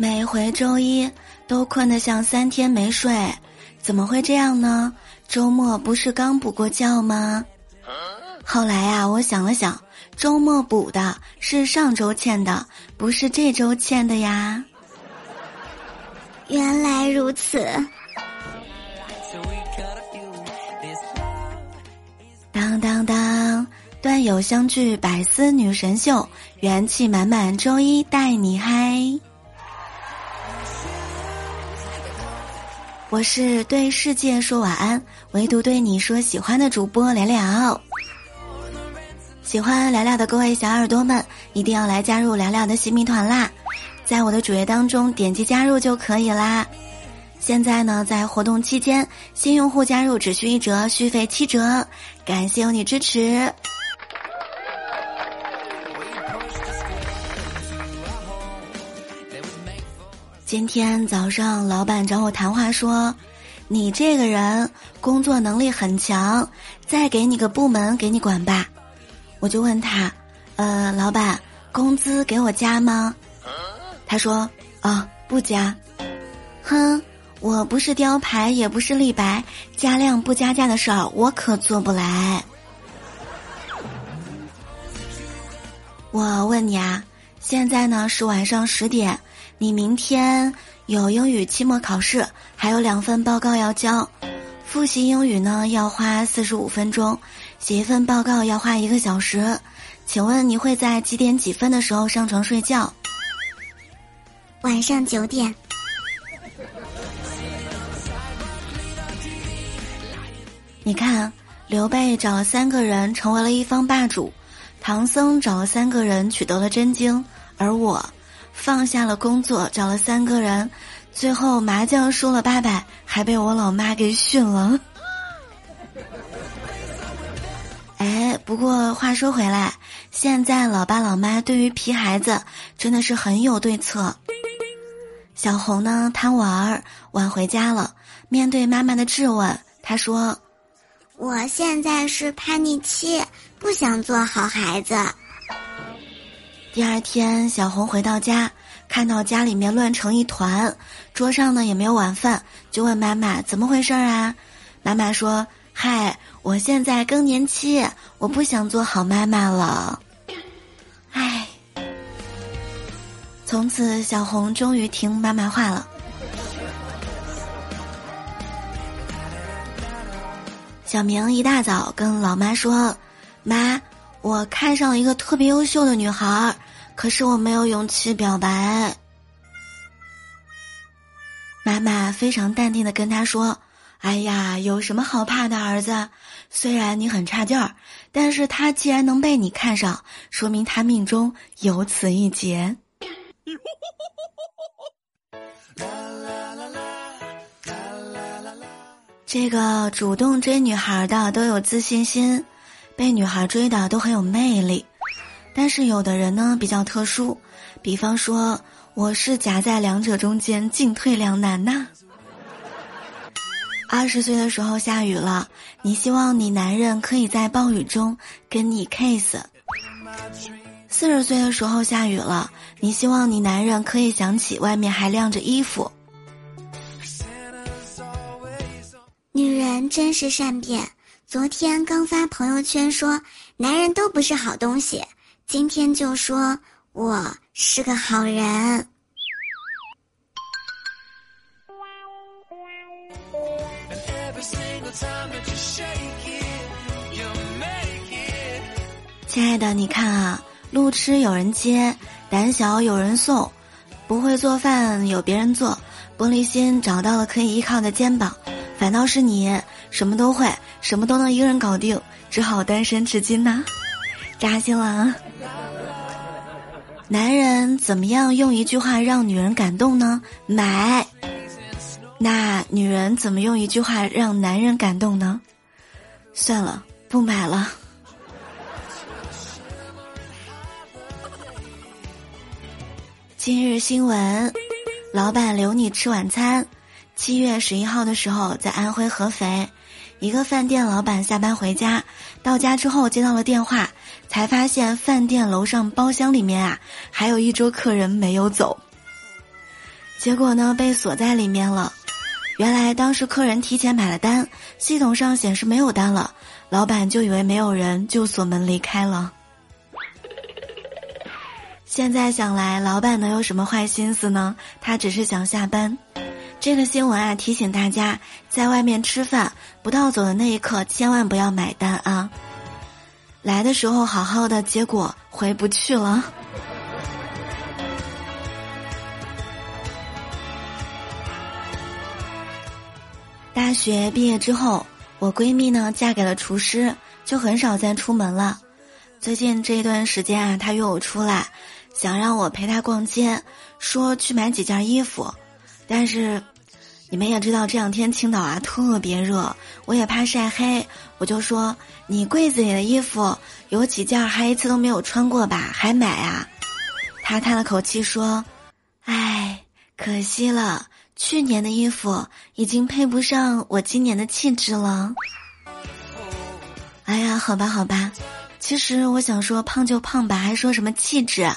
每回周一都困得像三天没睡，怎么会这样呢？周末不是刚补过觉吗？后来呀，我想了想，周末补的是上周欠的，不是这周欠的呀。原来如此。当当当，段友相聚，百思女神秀，元气满满，周一带你嗨。我是对世界说晚安，唯独对你说喜欢的主播聊聊。喜欢聊聊的各位小耳朵们，一定要来加入聊聊的新米团啦！在我的主页当中点击加入就可以啦。现在呢，在活动期间，新用户加入只需一折，续费七折，感谢有你支持。今天早上，老板找我谈话说：“你这个人工作能力很强，再给你个部门给你管吧。”我就问他：“呃，老板，工资给我加吗？”他说：“啊，不加。”哼，我不是雕牌，也不是立白，加量不加价的事儿我可做不来。我问你啊，现在呢是晚上十点。你明天有英语期末考试，还有两份报告要交。复习英语呢要花四十五分钟，写一份报告要花一个小时。请问你会在几点几分的时候上床睡觉？晚上九点。你看，刘备找了三个人成为了一方霸主，唐僧找了三个人取得了真经，而我。放下了工作，找了三个人，最后麻将输了八百，还被我老妈给训了。哎，不过话说回来，现在老爸老妈对于皮孩子真的是很有对策。小红呢，贪玩儿晚回家了，面对妈妈的质问，她说：“我现在是叛逆期，不想做好孩子。”第二天，小红回到家，看到家里面乱成一团，桌上呢也没有晚饭，就问妈妈怎么回事啊？妈妈说：“嗨，我现在更年期，我不想做好妈妈了。”唉，从此小红终于听妈妈话了。小明一大早跟老妈说：“妈。”我看上了一个特别优秀的女孩，可是我没有勇气表白。妈妈非常淡定的跟他说：“哎呀，有什么好怕的，儿子？虽然你很差劲儿，但是他既然能被你看上，说明他命中有此一劫。”这个主动追女孩的都有自信心。被女孩追的都很有魅力，但是有的人呢比较特殊，比方说我是夹在两者中间，进退两难呐。二十岁的时候下雨了，你希望你男人可以在暴雨中跟你 kiss；四十岁的时候下雨了，你希望你男人可以想起外面还晾着衣服。女人真是善变。昨天刚发朋友圈说男人都不是好东西，今天就说我是个好人。亲爱的，你看啊，路痴有人接，胆小有人送，不会做饭有别人做，玻璃心找到了可以依靠的肩膀，反倒是你什么都会。什么都能一个人搞定，只好单身至今呐，扎心了啊！男人怎么样用一句话让女人感动呢？买。那女人怎么用一句话让男人感动呢？算了，不买了。今日新闻：老板留你吃晚餐。七月十一号的时候，在安徽合肥。一个饭店老板下班回家，到家之后接到了电话，才发现饭店楼上包厢里面啊，还有一桌客人没有走。结果呢被锁在里面了。原来当时客人提前买了单，系统上显示没有单了，老板就以为没有人，就锁门离开了。现在想来，老板能有什么坏心思呢？他只是想下班。这个新闻啊，提醒大家，在外面吃饭，不到走的那一刻，千万不要买单啊！来的时候好好的，结果回不去了。大学毕业之后，我闺蜜呢嫁给了厨师，就很少再出门了。最近这一段时间啊，她约我出来，想让我陪她逛街，说去买几件衣服。但是，你们也知道这两天青岛啊特别热，我也怕晒黑，我就说你柜子里的衣服有几件还一次都没有穿过吧，还买啊？他叹了口气说：“唉，可惜了。”去年的衣服已经配不上我今年的气质了。哎呀，好吧，好吧，其实我想说胖就胖吧，还说什么气质？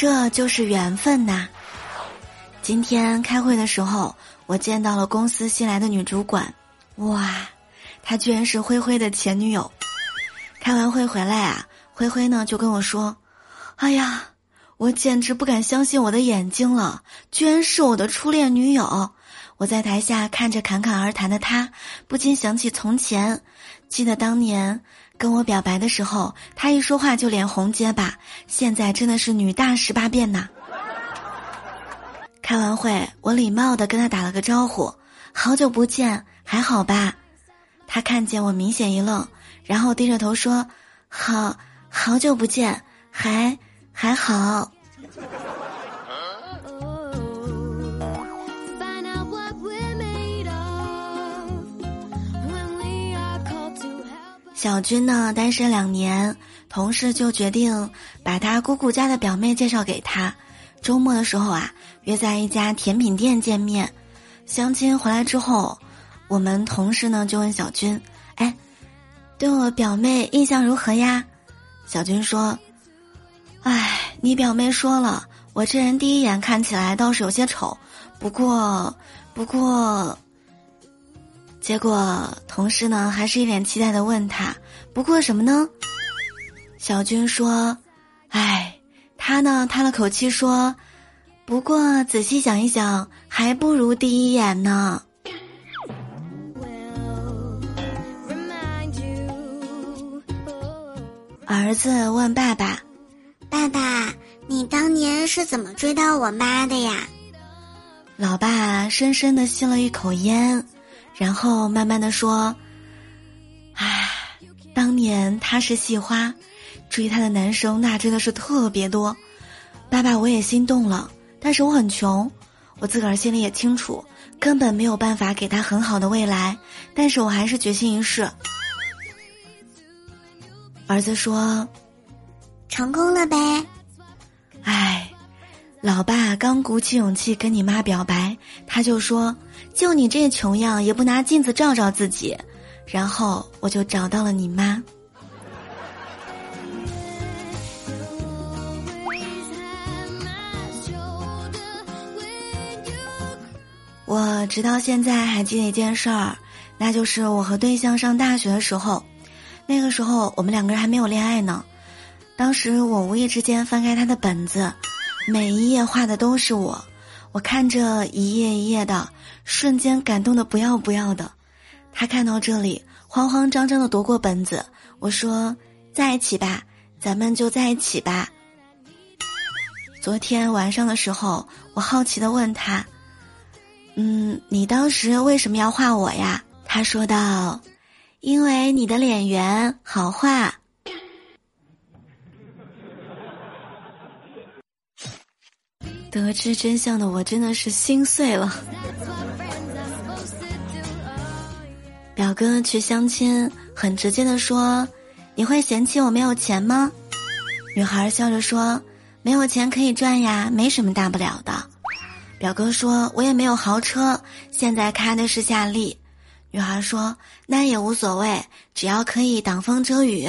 这就是缘分呐！今天开会的时候，我见到了公司新来的女主管，哇，她居然是灰灰的前女友。开完会回来啊，灰灰呢就跟我说。哎呀，我简直不敢相信我的眼睛了，居然是我的初恋女友！我在台下看着侃侃而谈的她，不禁想起从前，记得当年跟我表白的时候，他一说话就脸红结巴，现在真的是女大十八变呐！开完会，我礼貌的跟他打了个招呼，好久不见，还好吧？他看见我明显一愣，然后低着头说：“好好久不见，还。”还好。小军呢，单身两年，同事就决定把他姑姑家的表妹介绍给他。周末的时候啊，约在一家甜品店见面。相亲回来之后，我们同事呢就问小军：“哎，对我表妹印象如何呀？”小军说。哎，你表妹说了，我这人第一眼看起来倒是有些丑，不过，不过，结果同事呢还是一脸期待的问他，不过什么呢？小军说：“哎，他呢叹了口气说，不过仔细想一想，还不如第一眼呢。”儿子问爸爸。爸爸，你当年是怎么追到我妈的呀？老爸深深的吸了一口烟，然后慢慢的说：“唉，当年他是系花，追他的男生那真的是特别多。爸爸，我也心动了，但是我很穷，我自个儿心里也清楚，根本没有办法给他很好的未来，但是我还是决心一试。”儿子说。成功了呗，哎，老爸刚鼓起勇气跟你妈表白，他就说：“就你这穷样，也不拿镜子照照自己。”然后我就找到了你妈。我直到现在还记得一件事儿，那就是我和对象上大学的时候，那个时候我们两个人还没有恋爱呢。当时我无意之间翻开他的本子，每一页画的都是我，我看着一页一页的，瞬间感动的不要不要的。他看到这里，慌慌张张的夺过本子，我说：“在一起吧，咱们就在一起吧。”昨天晚上的时候，我好奇的问他：“嗯，你当时为什么要画我呀？”他说道：“因为你的脸圆，好画。”得知真相的我真的是心碎了。表哥去相亲，很直接的说：“你会嫌弃我没有钱吗？”女孩笑着说：“没有钱可以赚呀，没什么大不了的。”表哥说：“我也没有豪车，现在开的是夏利。”女孩说：“那也无所谓，只要可以挡风遮雨。”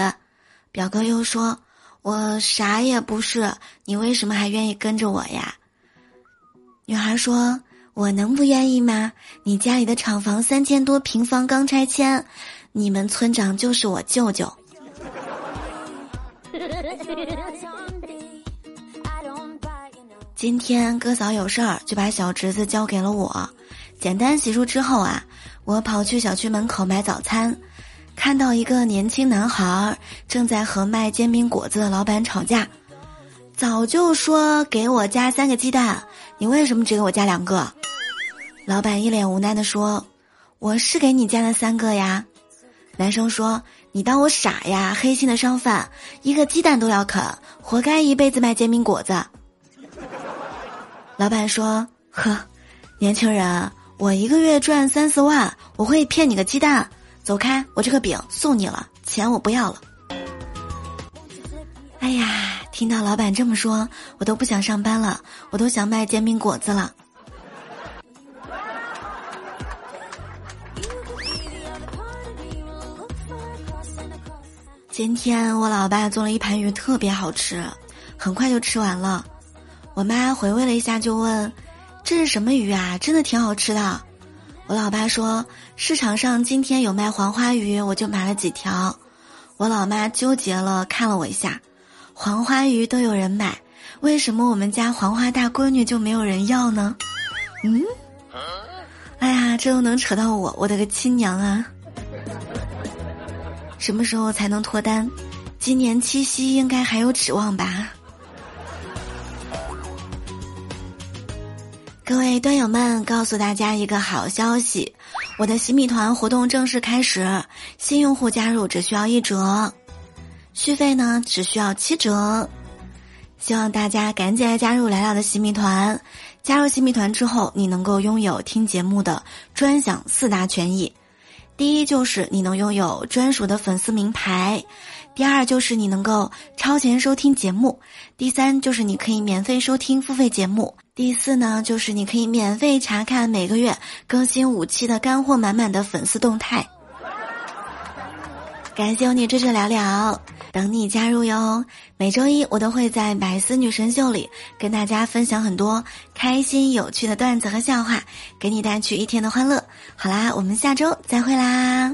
表哥又说：“我啥也不是，你为什么还愿意跟着我呀？女孩说：“我能不愿意吗？你家里的厂房三千多平方刚拆迁，你们村长就是我舅舅。”今天哥嫂有事儿，就把小侄子交给了我。简单洗漱之后啊，我跑去小区门口买早餐，看到一个年轻男孩正在和卖煎饼果子的老板吵架。早就说给我加三个鸡蛋，你为什么只给我加两个？老板一脸无奈的说：“我是给你加了三个呀。”男生说：“你当我傻呀？黑心的商贩，一个鸡蛋都要啃，活该一辈子卖煎饼果子。”老板说：“呵，年轻人，我一个月赚三四万，我会骗你个鸡蛋？走开，我这个饼送你了，钱我不要了。”哎呀，听到老板这么说，我都不想上班了，我都想卖煎饼果子了。今天我老爸做了一盘鱼，特别好吃，很快就吃完了。我妈回味了一下，就问：“这是什么鱼啊？真的挺好吃的。”我老爸说：“市场上今天有卖黄花鱼，我就买了几条。”我老妈纠结了，看了我一下：“黄花鱼都有人买，为什么我们家黄花大闺女就没有人要呢？”嗯，哎呀，这又能扯到我，我的个亲娘啊！什么时候才能脱单？今年七夕应该还有指望吧。各位端友们，告诉大家一个好消息，我的洗米团活动正式开始，新用户加入只需要一折，续费呢只需要七折，希望大家赶紧来加入聊聊的洗米团。加入洗米团之后，你能够拥有听节目的专享四大权益，第一就是你能拥有专属的粉丝名牌。第二就是你能够超前收听节目，第三就是你可以免费收听付费节目，第四呢就是你可以免费查看每个月更新五期的干货满满的粉丝动态。感谢有你支持聊聊，等你加入哟！每周一我都会在百思女神秀里跟大家分享很多开心有趣的段子和笑话，给你带去一天的欢乐。好啦，我们下周再会啦！